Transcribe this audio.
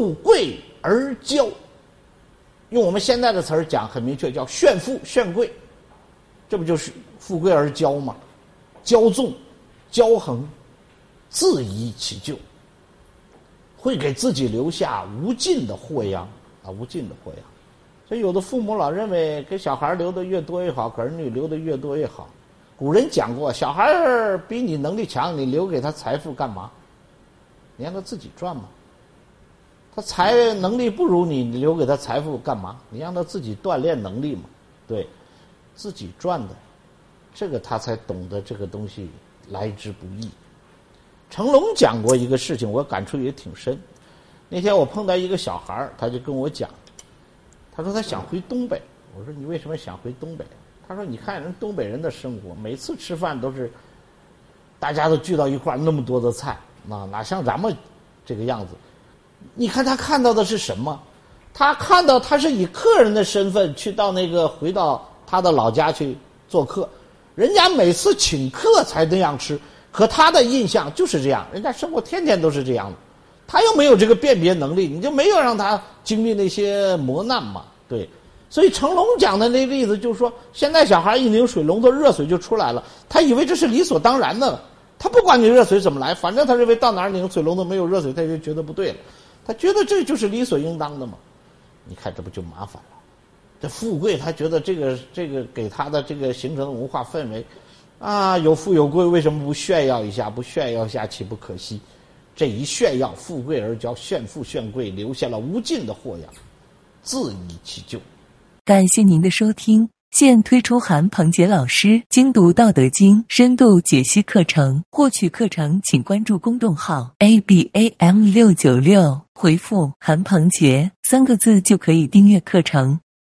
富贵而骄。用我们现在的词儿讲，很明确，叫炫富炫贵，这不就是富贵而骄吗？骄纵、骄横，自遗其咎，会给自己留下无尽的祸殃啊！无尽的祸殃。所以，有的父母老认为给小孩留的越多越好，给儿女留的越多越好。古人讲过，小孩儿比你能力强，你留给他财富干嘛？你让他自己赚嘛。他财能力不如你，你留给他财富干嘛？你让他自己锻炼能力嘛。对，自己赚的，这个他才懂得这个东西来之不易。成龙讲过一个事情，我感触也挺深。那天我碰到一个小孩儿，他就跟我讲，他说他想回东北。我说你为什么想回东北？他说你看人东北人的生活，每次吃饭都是大家都聚到一块儿，那么多的菜，那哪像咱们这个样子？你看他看到的是什么？他看到他是以客人的身份去到那个回到他的老家去做客，人家每次请客才那样吃，可他的印象就是这样，人家生活天天都是这样的，他又没有这个辨别能力，你就没有让他经历那些磨难嘛？对，所以成龙讲的那例子就是说，现在小孩一拧水龙头，热水就出来了，他以为这是理所当然的，他不管你热水怎么来，反正他认为到哪儿拧水龙头没有热水，他就觉得不对了。他觉得这就是理所应当的嘛？你看这不就麻烦了？这富贵，他觉得这个这个给他的这个形成的文化氛围，啊，有富有贵，为什么不炫耀一下？不炫耀一下岂不可惜？这一炫耀，富贵而骄，炫富炫贵，留下了无尽的祸殃，自遗其咎。感谢您的收听。现推出韩鹏杰老师精读《道德经》深度解析课程，获取课程请关注公众号 a b a m 六九六，回复“韩鹏杰”三个字就可以订阅课程。